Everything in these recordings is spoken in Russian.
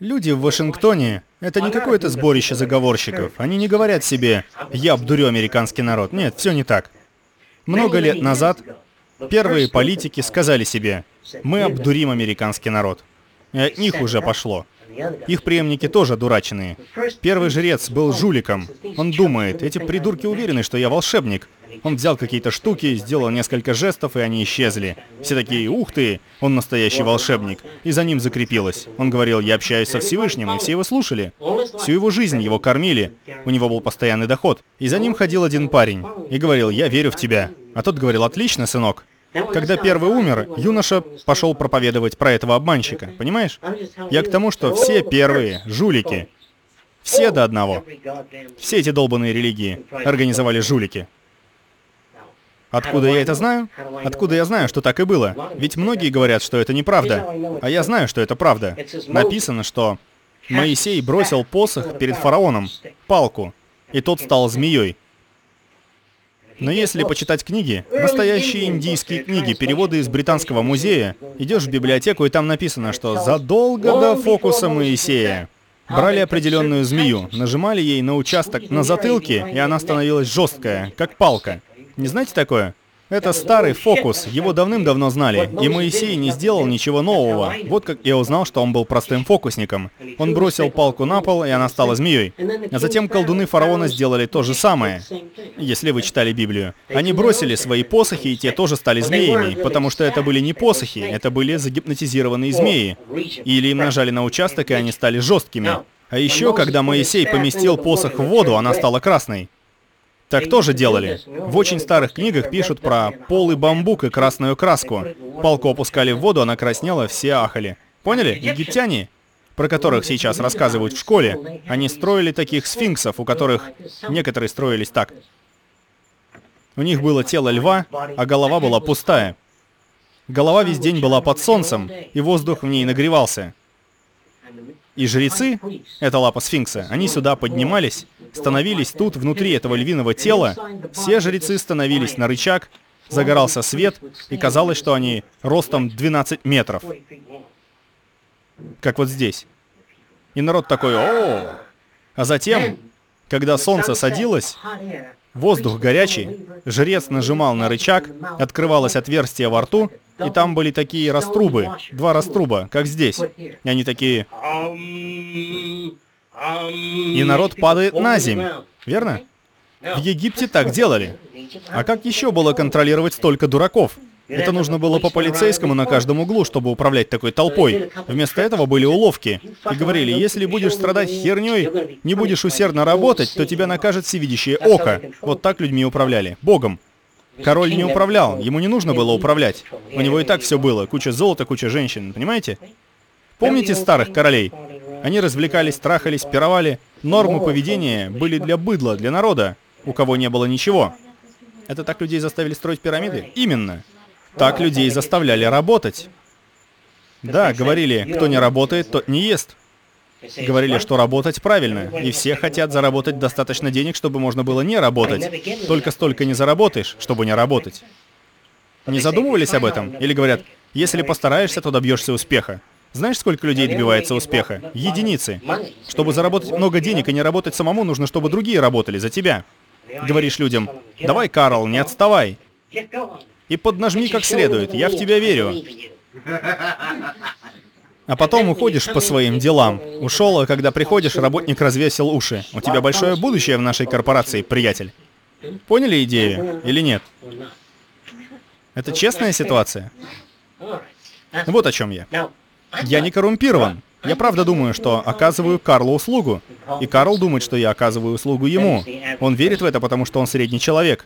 Люди в Вашингтоне — это не какое-то сборище заговорщиков. Они не говорят себе «я обдурю американский народ». Нет, все не так. Много лет назад первые политики сказали себе «мы обдурим американский народ». И от них уже пошло. Их преемники тоже дурачные. Первый жрец был жуликом. Он думает, эти придурки уверены, что я волшебник. Он взял какие-то штуки, сделал несколько жестов, и они исчезли. Все такие, ух ты, он настоящий волшебник. И за ним закрепилось. Он говорил, я общаюсь со Всевышним, и все его слушали. Всю его жизнь его кормили. У него был постоянный доход. И за ним ходил один парень. И говорил, я верю в тебя. А тот говорил, отлично, сынок. Когда первый умер, юноша пошел проповедовать про этого обманщика. Понимаешь? Я к тому, что все первые жулики, все до одного, все эти долбанные религии организовали жулики. Откуда я это знаю? Откуда я знаю, что так и было? Ведь многие говорят, что это неправда. А я знаю, что это правда. Написано, что Моисей бросил посох перед фараоном, палку, и тот стал змеей. Но если почитать книги, настоящие индийские книги, переводы из Британского музея, идешь в библиотеку, и там написано, что задолго до фокуса Моисея брали определенную змею, нажимали ей на участок на затылке, и она становилась жесткая, как палка. Не знаете такое? Это старый фокус, его давным-давно знали, и Моисей не сделал ничего нового. Вот как я узнал, что он был простым фокусником. Он бросил палку на пол, и она стала змеей. А затем колдуны фараона сделали то же самое, если вы читали Библию. Они бросили свои посохи, и те тоже стали змеями, потому что это были не посохи, это были загипнотизированные змеи. Или им нажали на участок, и они стали жесткими. А еще, когда Моисей поместил посох в воду, она стала красной. Так тоже делали. В очень старых книгах пишут про полый бамбук и красную краску. Палку опускали в воду, она краснела, все ахали. Поняли? Египтяне, про которых сейчас рассказывают в школе, они строили таких сфинксов, у которых некоторые строились так. У них было тело льва, а голова была пустая. Голова весь день была под солнцем, и воздух в ней нагревался. И жрецы, это лапа сфинкса, они сюда поднимались, становились тут, внутри этого львиного тела, все жрецы становились на рычаг, загорался свет, и казалось, что они ростом 12 метров. Как вот здесь. И народ такой, о А затем, когда солнце садилось, воздух горячий, жрец нажимал на рычаг, открывалось отверстие во рту, и там были такие раструбы, два раструба, как здесь. И они такие... И народ падает на землю, верно? В Египте так делали. А как еще было контролировать столько дураков? Это нужно было по полицейскому на каждом углу, чтобы управлять такой толпой. Вместо этого были уловки. И говорили, если будешь страдать херней, не будешь усердно работать, то тебя накажет всевидящее око. Вот так людьми управляли. Богом. Король не управлял, ему не нужно было управлять. У него и так все было. Куча золота, куча женщин, понимаете? Помните старых королей? Они развлекались, трахались, пировали. Нормы поведения были для быдла, для народа, у кого не было ничего. Это так людей заставили строить пирамиды? Именно. Так людей заставляли работать. Да, говорили, кто не работает, тот не ест. Говорили, что работать правильно, и все хотят заработать достаточно денег, чтобы можно было не работать. Только столько не заработаешь, чтобы не работать. Не задумывались об этом? Или говорят, если постараешься, то добьешься успеха. Знаешь, сколько людей добивается успеха? Единицы. Чтобы заработать много денег и не работать самому, нужно, чтобы другие работали за тебя. Говоришь людям, давай, Карл, не отставай. И поднажми как следует, я в тебя верю. А потом уходишь по своим делам. Ушел, а когда приходишь, работник развесил уши. У тебя большое будущее в нашей корпорации, приятель. Поняли идею или нет? Это честная ситуация? Вот о чем я. Я не коррумпирован. Я правда думаю, что оказываю Карлу услугу. И Карл думает, что я оказываю услугу ему. Он верит в это, потому что он средний человек.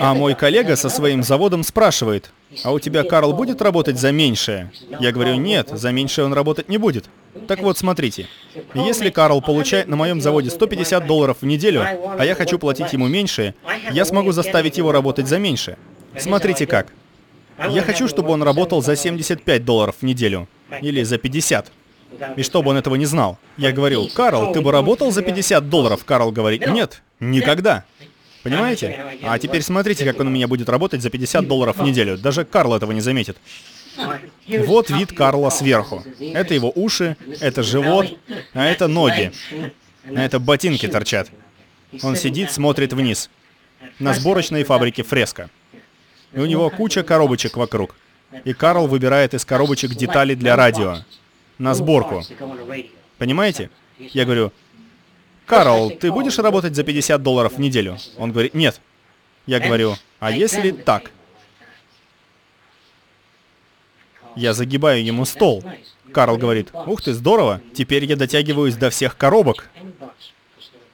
А мой коллега со своим заводом спрашивает, а у тебя Карл будет работать за меньшее? Я говорю, нет, за меньшее он работать не будет. Так вот, смотрите, если Карл получает на моем заводе 150 долларов в неделю, а я хочу платить ему меньше, я смогу заставить его работать за меньше. Смотрите как. Я хочу, чтобы он работал за 75 долларов в неделю. Или за 50. И чтобы он этого не знал. Я говорю, Карл, ты бы работал за 50 долларов? Карл говорит, нет, никогда. Понимаете? А теперь смотрите, как он у меня будет работать за 50 долларов в неделю. Даже Карл этого не заметит. Вот вид Карла сверху. Это его уши, это живот, а это ноги. А это ботинки торчат. Он сидит, смотрит вниз. На сборочной фабрике фреска. И у него куча коробочек вокруг. И Карл выбирает из коробочек детали для радио. На сборку. Понимаете? Я говорю, Карл, ты будешь работать за 50 долларов в неделю? Он говорит, нет. Я говорю, а если так? Я загибаю ему стол. Карл говорит, ух ты, здорово, теперь я дотягиваюсь до всех коробок.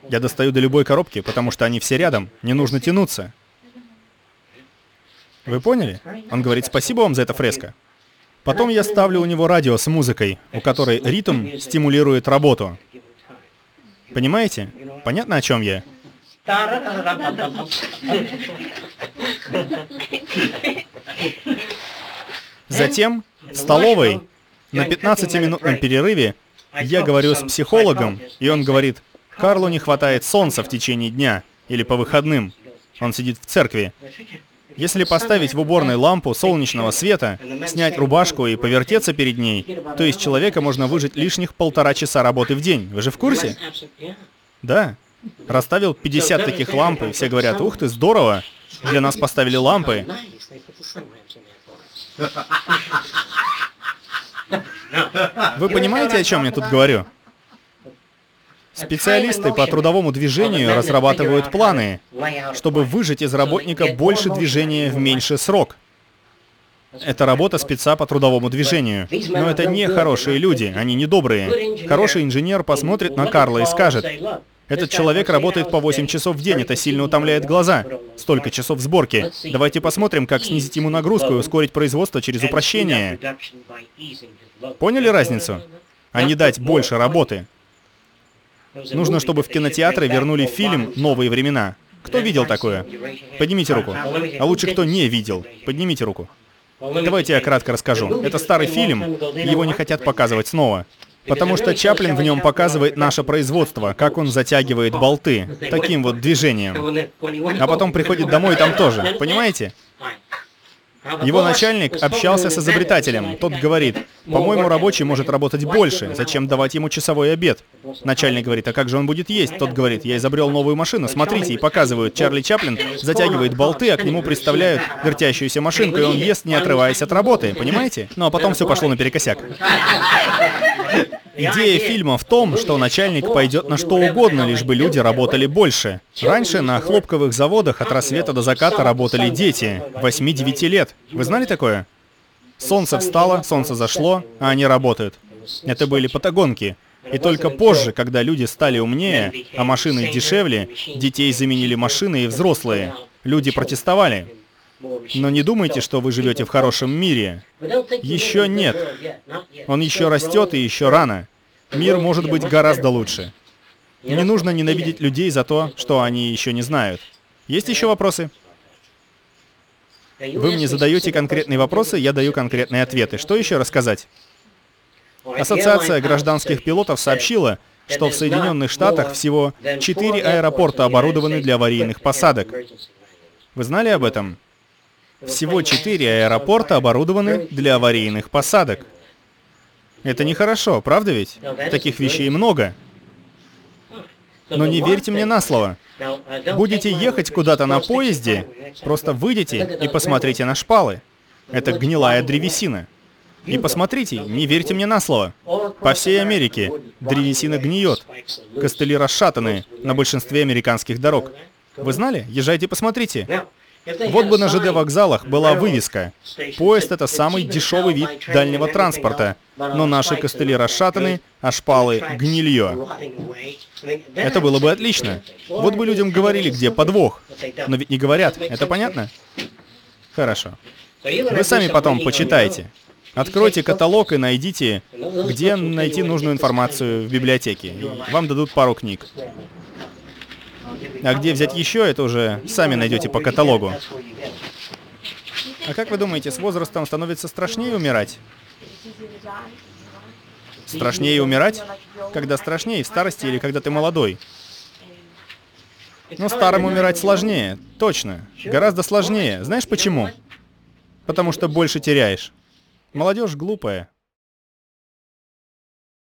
Я достаю до любой коробки, потому что они все рядом, не нужно тянуться. Вы поняли? Он говорит, спасибо вам за это фреско. Потом я ставлю у него радио с музыкой, у которой ритм стимулирует работу. Понимаете? Понятно, о чем я? Затем в столовой на 15-минутном перерыве я говорю с психологом, и он говорит, Карлу не хватает солнца в течение дня или по выходным. Он сидит в церкви. Если поставить в уборной лампу солнечного света, снять рубашку и повертеться перед ней, то из человека можно выжить лишних полтора часа работы в день. Вы же в курсе? Да. Расставил 50 таких ламп, и все говорят, ух ты, здорово, для нас поставили лампы. Вы понимаете, о чем я тут говорю? Специалисты по трудовому движению разрабатывают планы, чтобы выжать из работника больше движения в меньший срок. Это работа спеца по трудовому движению. Но это не хорошие люди, они не добрые. Хороший инженер посмотрит на Карла и скажет, этот человек работает по 8 часов в день, это сильно утомляет глаза. Столько часов сборки. Давайте посмотрим, как снизить ему нагрузку и ускорить производство через упрощение. Поняли разницу? А не дать больше работы. Нужно, чтобы в кинотеатры вернули фильм «Новые времена». Кто видел такое? Поднимите руку. А лучше, кто не видел. Поднимите руку. Давайте я кратко расскажу. Это старый фильм, его не хотят показывать снова. Потому что Чаплин в нем показывает наше производство, как он затягивает болты, таким вот движением. А потом приходит домой и там тоже, понимаете? Его начальник общался с изобретателем. Тот говорит, по-моему, рабочий может работать больше. Зачем давать ему часовой обед? Начальник говорит, а как же он будет есть? Тот говорит, я изобрел новую машину, смотрите, и показывают. Чарли Чаплин затягивает болты, а к нему представляют вертящуюся машинку, и он ест, не отрываясь от работы. Понимаете? Ну а потом все пошло наперекосяк. Идея фильма в том, что начальник пойдет на что угодно, лишь бы люди работали больше. Раньше на хлопковых заводах от рассвета до заката работали дети, 8-9 лет. Вы знали такое? Солнце встало, солнце зашло, а они работают. Это были патагонки. И только позже, когда люди стали умнее, а машины дешевле, детей заменили машины и взрослые. Люди протестовали. Но не думайте, что вы живете в хорошем мире. Еще нет. Он еще растет и еще рано. Мир может быть гораздо лучше. Не нужно ненавидеть людей за то, что они еще не знают. Есть еще вопросы? Вы мне задаете конкретные вопросы, я даю конкретные ответы. Что еще рассказать? Ассоциация гражданских пилотов сообщила, что в Соединенных Штатах всего 4 аэропорта оборудованы для аварийных посадок. Вы знали об этом? Всего четыре аэропорта оборудованы для аварийных посадок. Это нехорошо, правда ведь? Таких вещей много. Но не верьте мне на слово. Будете ехать куда-то на поезде, просто выйдите и посмотрите на шпалы. Это гнилая древесина. И посмотрите, не верьте мне на слово. По всей Америке древесина гниет. Костыли расшатаны на большинстве американских дорог. Вы знали? Езжайте посмотрите. Вот бы на ЖД вокзалах была вывеска. Поезд — это самый дешевый вид дальнего транспорта, но наши костыли расшатаны, а шпалы — гнилье. Это было бы отлично. Вот бы людям говорили, где подвох. Но ведь не говорят, это понятно? Хорошо. Вы сами потом почитайте. Откройте каталог и найдите, где найти нужную информацию в библиотеке. Вам дадут пару книг. А где взять еще, это уже сами найдете по каталогу. А как вы думаете, с возрастом становится страшнее умирать? Страшнее умирать? Когда страшнее, в старости или когда ты молодой? Ну, старым умирать сложнее, точно. Гораздо сложнее. Знаешь почему? Потому что больше теряешь. Молодежь глупая.